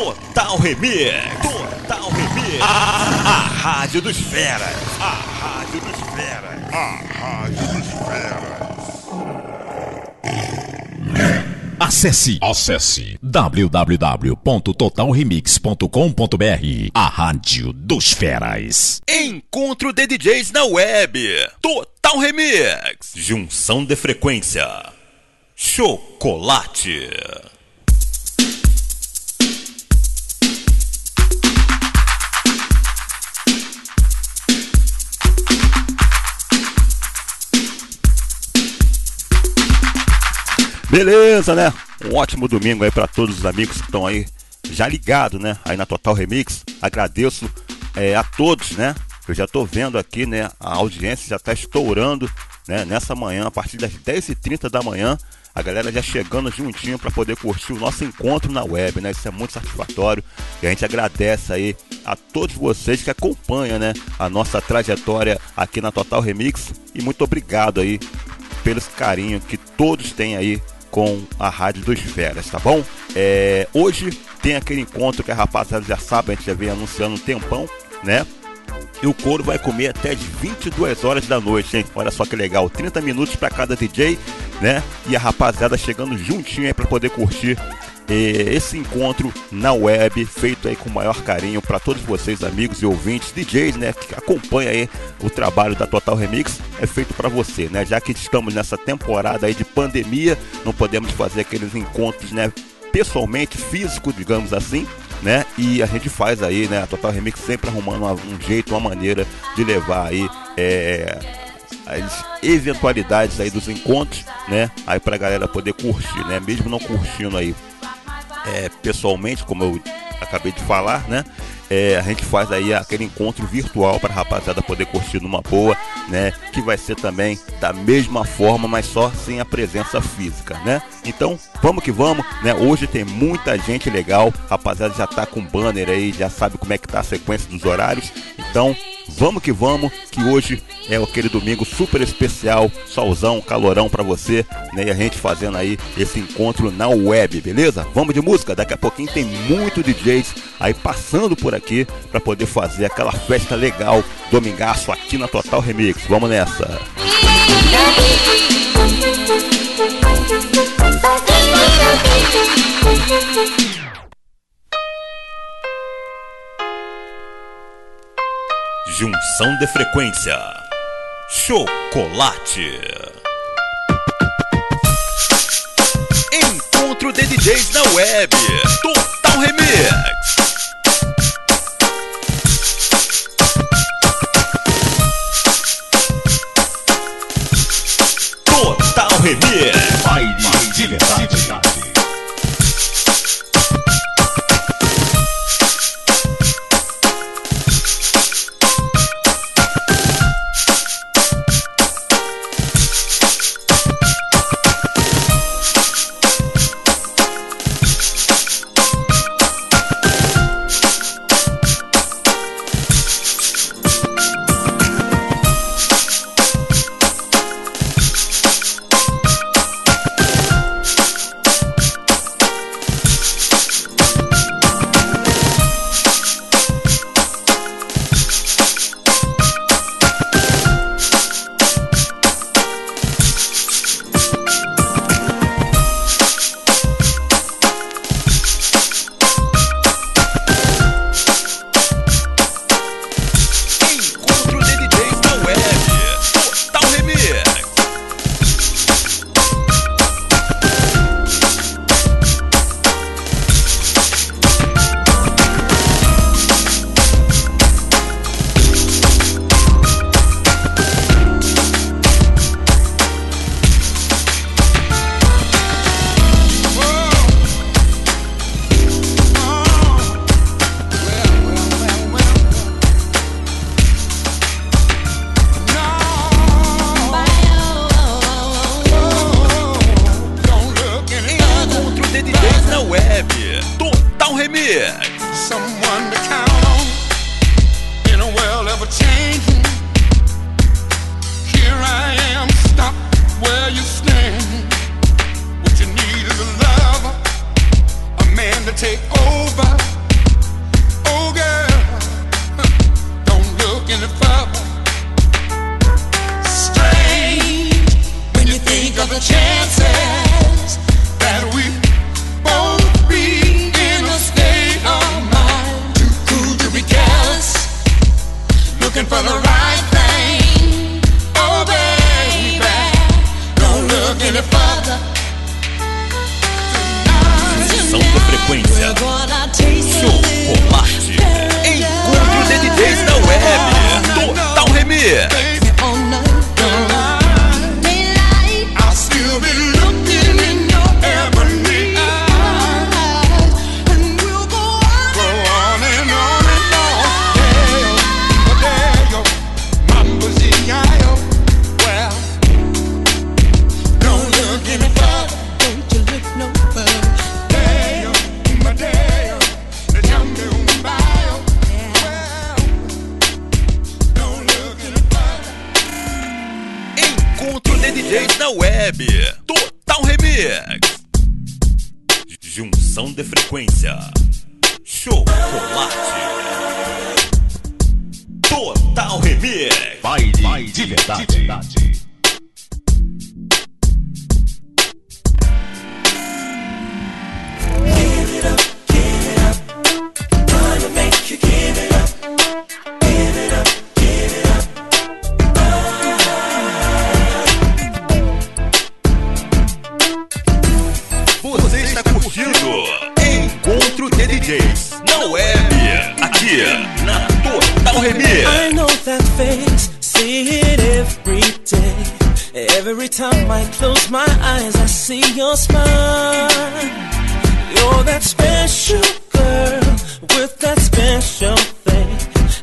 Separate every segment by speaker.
Speaker 1: Total Remix. Total Remix. A, Rádio dos Feras. A Rádio dos Feras. A Rádio dos Feras. Acesse, acesse www.totalremix.com.br A Rádio dos Feras. Encontro de DJs na web. Total Remix. Junção de frequência. Chocolate. Beleza, né? Um ótimo domingo aí para todos os amigos que estão aí já ligados, né? Aí na Total Remix. Agradeço é, a todos, né? Eu já tô vendo aqui, né? A audiência já tá estourando, né? Nessa manhã, a partir das 10h30 da manhã, a galera já chegando juntinho para poder curtir o nosso encontro na web, né? Isso é muito satisfatório e a gente agradece aí a todos vocês que acompanham, né? A nossa trajetória aqui na Total Remix e muito obrigado aí pelo carinho que todos têm aí com a Rádio dos Feras, tá bom? É, hoje tem aquele encontro que a rapaziada já sabe, a gente já vem anunciando um tempão, né? E o couro vai comer até de 22 horas da noite, hein? Olha só que legal, 30 minutos para cada DJ, né? E a rapaziada chegando juntinho aí para poder curtir esse encontro na web, feito aí com o maior carinho para todos vocês, amigos e ouvintes, DJs, né, que acompanha aí o trabalho da Total Remix, é feito para você, né? Já que estamos nessa temporada aí de pandemia, não podemos fazer aqueles encontros, né, pessoalmente, físico, digamos assim, né? E a gente faz aí, né? A Total Remix sempre arrumando um jeito, uma maneira de levar aí é, as eventualidades aí dos encontros, né? Aí pra galera poder curtir, né? Mesmo não curtindo aí é, pessoalmente, como eu acabei de falar, né? É, a gente faz aí aquele encontro virtual para a rapaziada poder curtir numa boa, né? Que vai ser também da mesma forma, mas só sem a presença física, né? Então, vamos que vamos, né? Hoje tem muita gente legal, a rapaziada já tá com banner aí, já sabe como é que tá a sequência dos horários. Então, vamos que vamos, que hoje é aquele domingo super especial, solzão, calorão para você, né? E a gente fazendo aí esse encontro na web, beleza? Vamos de música, daqui a pouquinho tem muito DJs aí passando por aqui para poder fazer aquela festa legal, domingaço aqui na Total Remix. Vamos nessa. Junção de frequência. Chocolate. Encontro de DJs na web. Total Remix. Total Remix. Baile de verdade.
Speaker 2: looking for the right thing. Oh, baby, don't look any further.
Speaker 1: Tonight, tonight, we're gonna take Remix. Junção de frequência. Chocolate. Total Remix. Baile de verdade. Você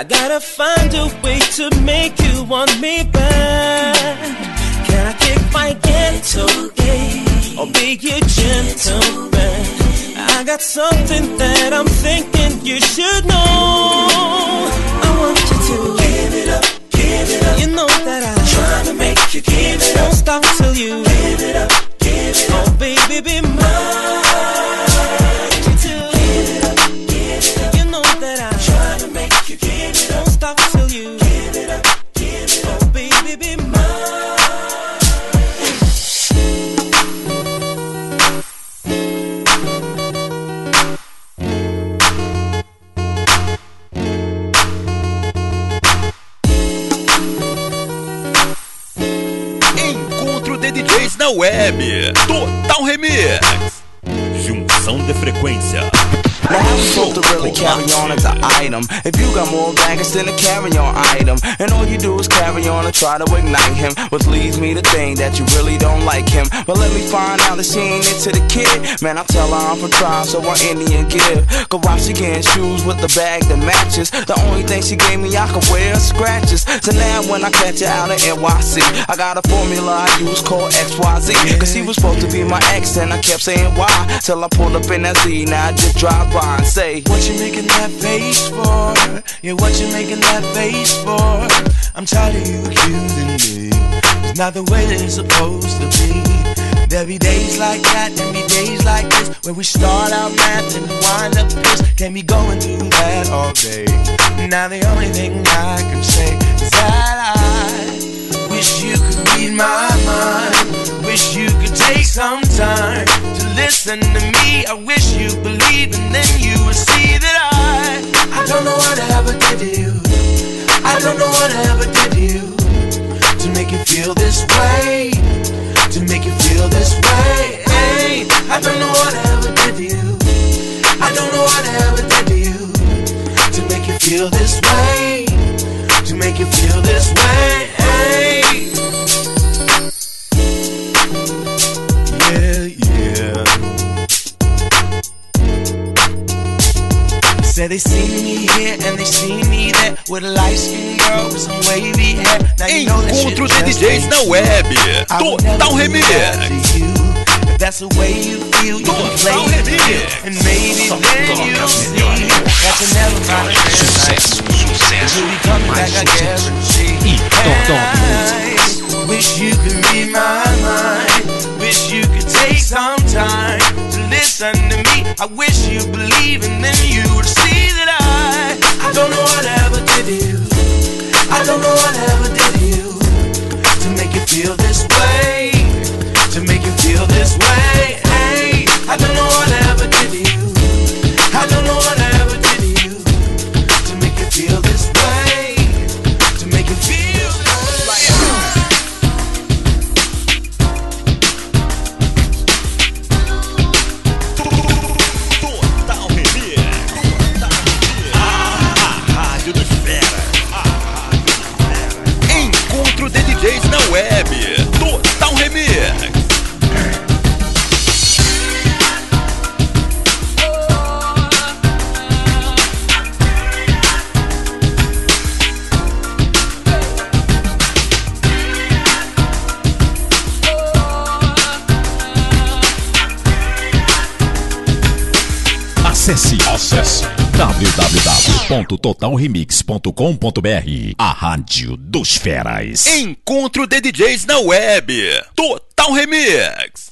Speaker 3: I gotta find a way to make you want me back. Can I kick my ghetto gay or be your gentleman? I got something that I'm thinking you should know. I want you to give it up, give it up. You know that I'm trying to make you give it up. Won't stop till you give it up, give it up. Oh baby, be mine.
Speaker 1: Web. Total Remix. Junção de frequência.
Speaker 4: Now how we supposed to really carry on as an item? If you got more baggage than a carry-on item, and all you do is carry on and try to ignite him, which leads me to think that you really don't like him. But let me find out that she ain't into the kid. Man, I tell her I'm from trial, so I'm Indian give. Cause why getting shoes with the bag that matches? The only thing she gave me I could wear scratches. So now when I catch her out in NYC, I got a formula I use called XYZ. Cause she was supposed to be my ex, and I kept saying why. Till I pulled up in that Z, now I just drive by say,
Speaker 3: What you making that face for? Yeah, what you making that face for? I'm tired of you accusing me. It's not the way that it's supposed to be. There'll be days like that, and be days like this, where we start out mad and wind up pissed. Can't be going through that all day. Now the only thing I can say is that I wish you could read my mind. Wish you could take some time to listen to me. What ever did you to make you feel this way. To make you feel this way. Hey, I don't know what ever did to you. I don't know what ever did to you to make you feel this way. To make you feel this way. Hey. Say they see me here and they see me there with a light skin girl with some wavy hair. Now you know that
Speaker 1: Encontro de DJs na web.
Speaker 3: I would never
Speaker 1: Total Remix.
Speaker 3: to you. If that's the way you feel, you can play it real. And maybe then you'll see that you never find a man like me. Till you come back, I guarantee. I wish you could read my mind. Wish you could take some time to listen to me. I wish you believe, and then you would see that I I don't know what I ever did to you. I don't know what I ever did to you to make you feel this way. To make you feel this way. Hey, I don't know what
Speaker 5: web. www.totalremix.com.br A rádio dos feras.
Speaker 6: Encontro de DJs na web. Total Remix.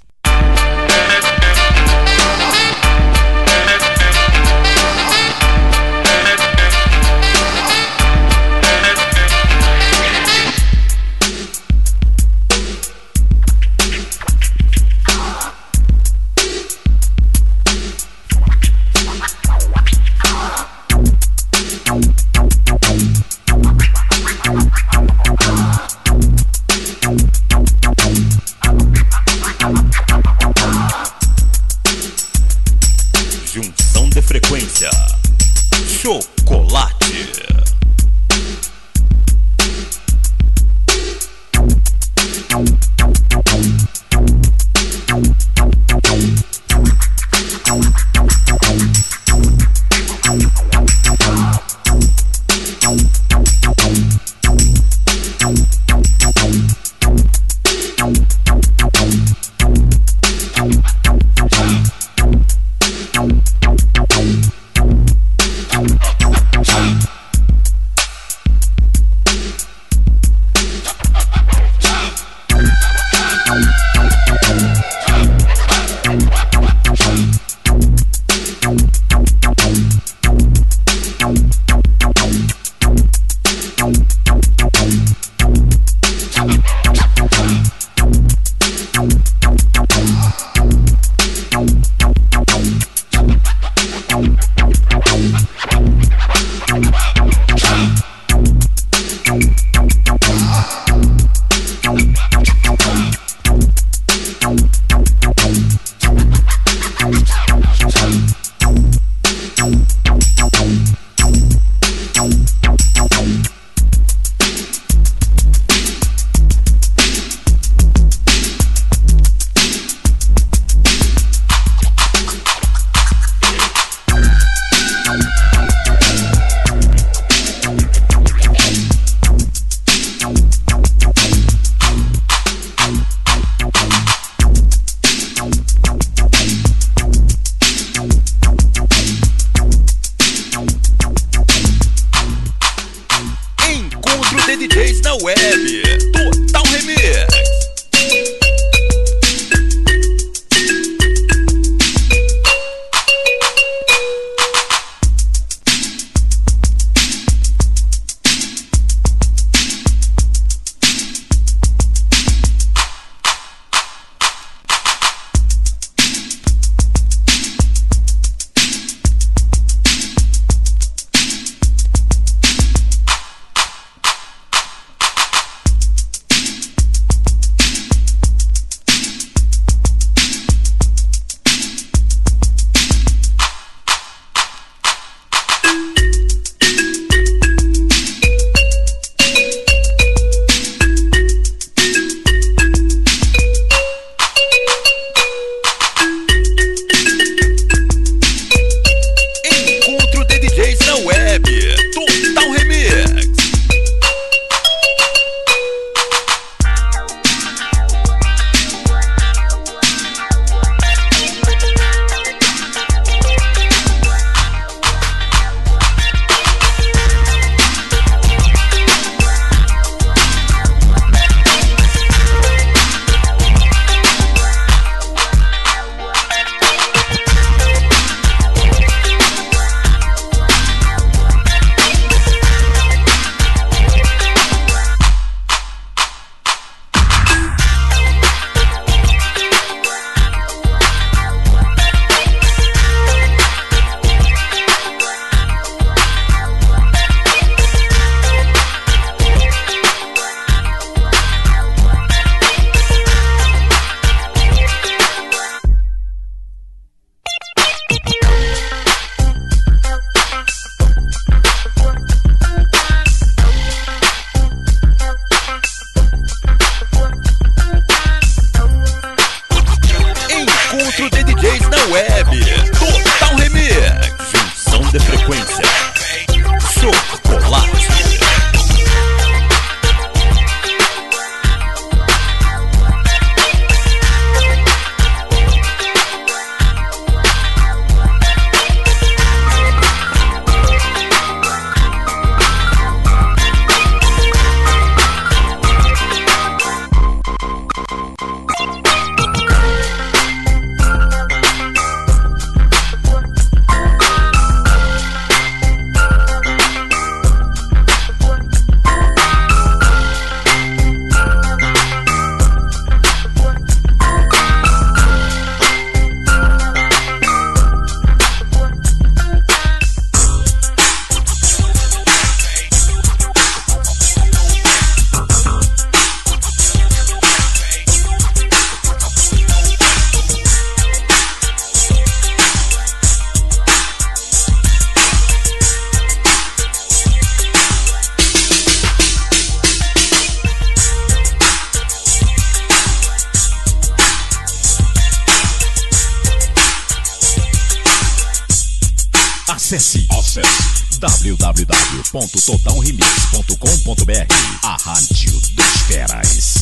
Speaker 5: www.totalremix.com.br A Rádio dos Feras.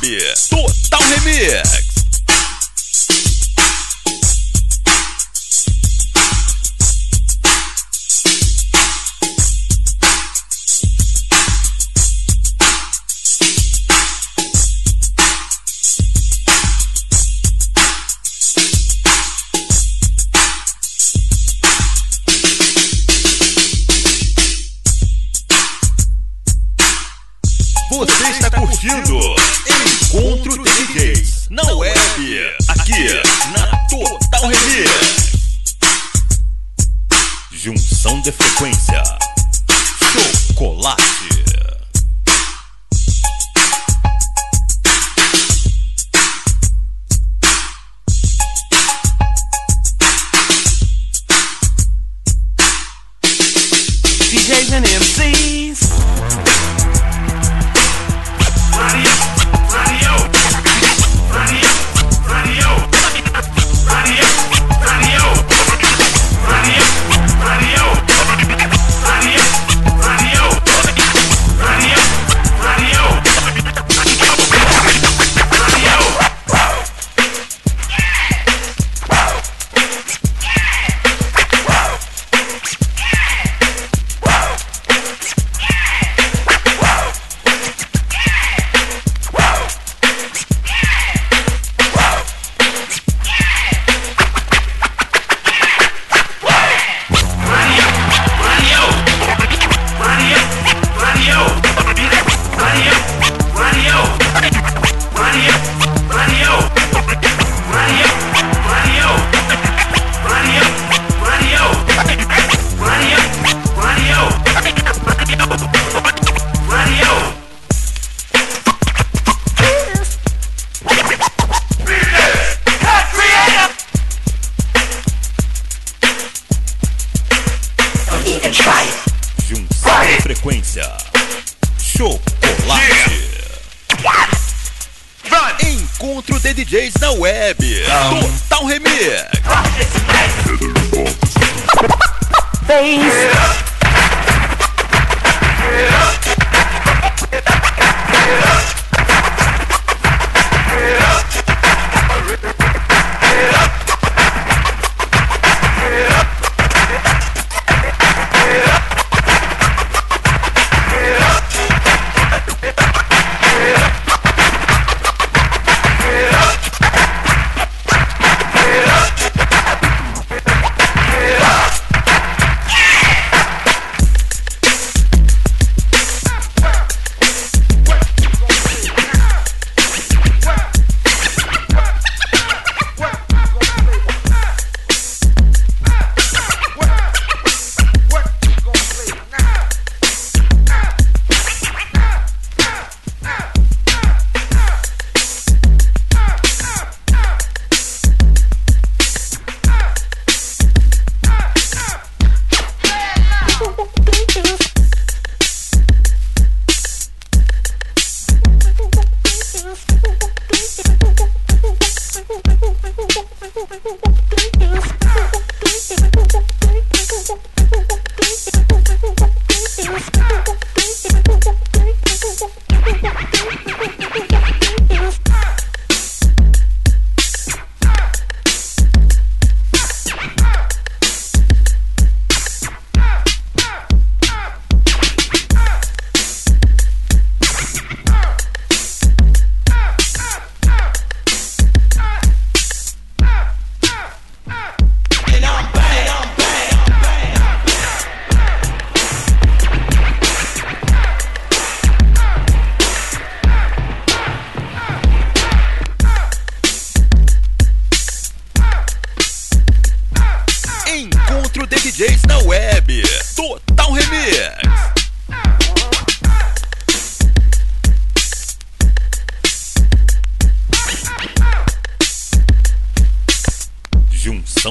Speaker 6: Web. Total Remix.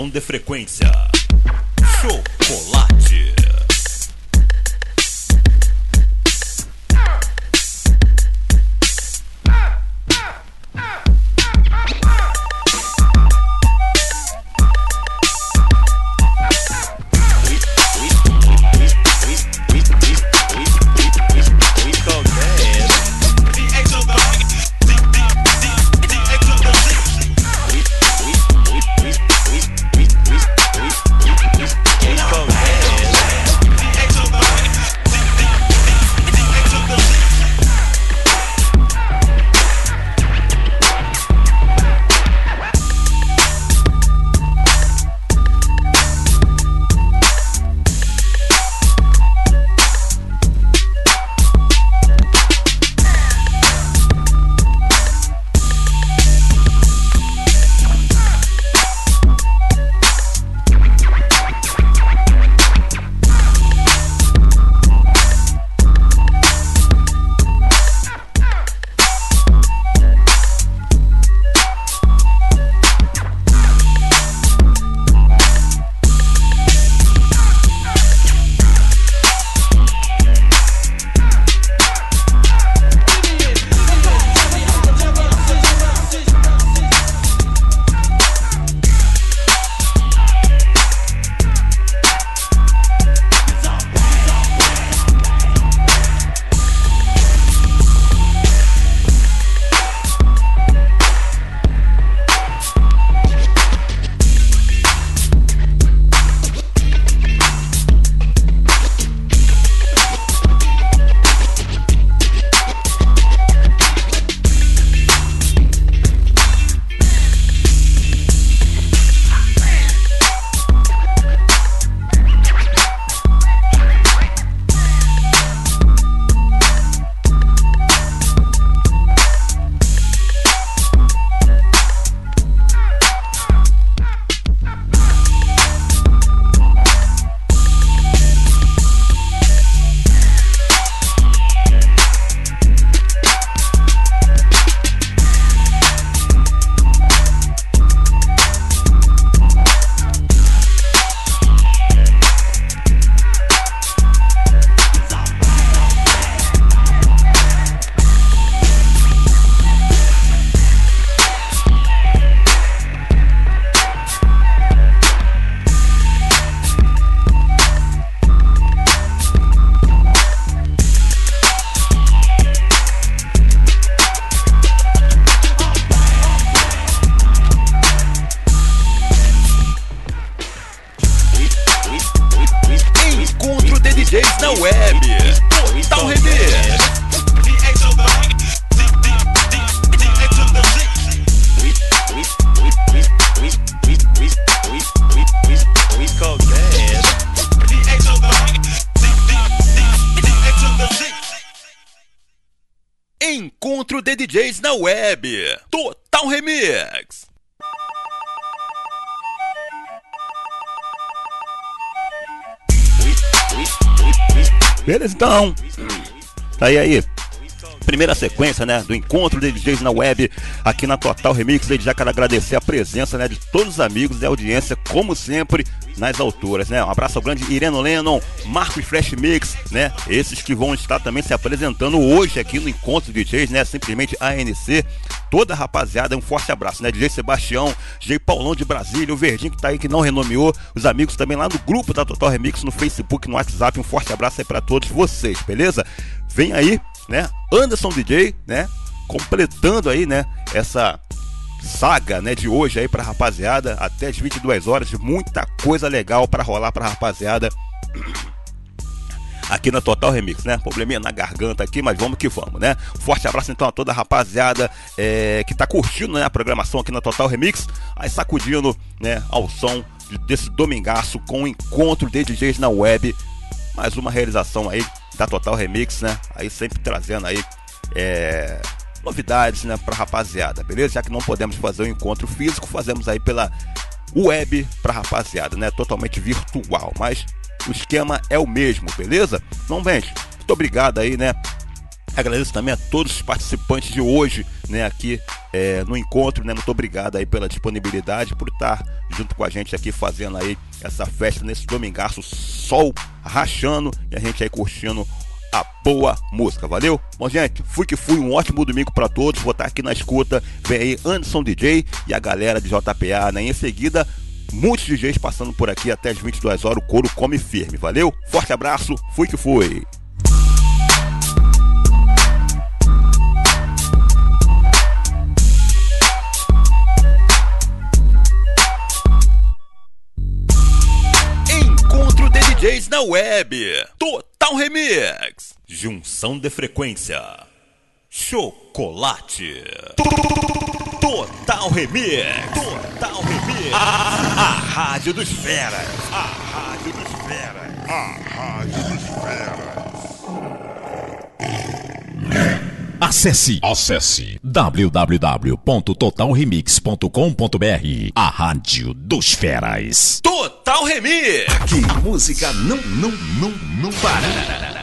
Speaker 1: Estação de frequência. Chocolate. Beleza, então. Tá aí aí. Primeira sequência, né, do encontro de DJs na web aqui na Total Remix. Desde já quero agradecer a presença, né, de todos os amigos e audiência, como sempre, nas alturas, né? Um abraço ao grande Ireno Lennon, Marcos Fresh Mix, né? Esses que vão estar também se apresentando hoje aqui no encontro de DJs, né? Simplesmente ANC. Toda a rapaziada, um forte abraço, né? DJ Sebastião, DJ Paulão de Brasília, o Verdinho que tá aí que não renomeou, os amigos também lá no grupo da Total Remix, no Facebook, no WhatsApp. Um forte abraço aí pra todos vocês, beleza? Vem aí, né? Anderson DJ, né? Completando aí, né? Essa saga, né, de hoje aí pra rapaziada, até as 22 horas, muita coisa legal pra rolar pra rapaziada. Aqui na Total Remix, né? Probleminha na garganta aqui, mas vamos que vamos, né? Forte abraço então a toda a rapaziada é, que tá curtindo né, a programação aqui na Total Remix, aí sacudindo, né, ao som de- desse domingaço com o encontro de DJs na web. Mais uma realização aí da Total Remix, né? Aí sempre trazendo aí é, novidades, né, pra rapaziada, beleza? Já que não podemos fazer o encontro físico, fazemos aí pela web pra rapaziada, né? Totalmente virtual, mas o esquema é o mesmo, beleza? Então, gente, muito obrigado aí, né? Agradeço também a todos os participantes de hoje, né, aqui é, no encontro, né? Muito obrigado aí pela disponibilidade, por estar junto com a gente aqui fazendo aí essa festa nesse domingaço, sol rachando e a gente aí curtindo a boa música, valeu? Bom, gente, fui que fui, um ótimo domingo para todos. Vou estar aqui na escuta. Vem aí Anderson DJ e a galera de JPA, né? Em seguida, muitos DJs passando por aqui até as 22 horas. O couro come firme, valeu? Forte abraço, fui que fui. DJs na web. Total Remix. Junção de frequência. Chocolate. Total Remix. Total Remix. A, a Rádio dos Feras. A Rádio dos Feras. A Rádio dos Feras.
Speaker 5: Acesse, acesse www.totalremix.com.br A Rádio dos Feras.
Speaker 1: Total Remix.
Speaker 5: Que música não, não, não, não para.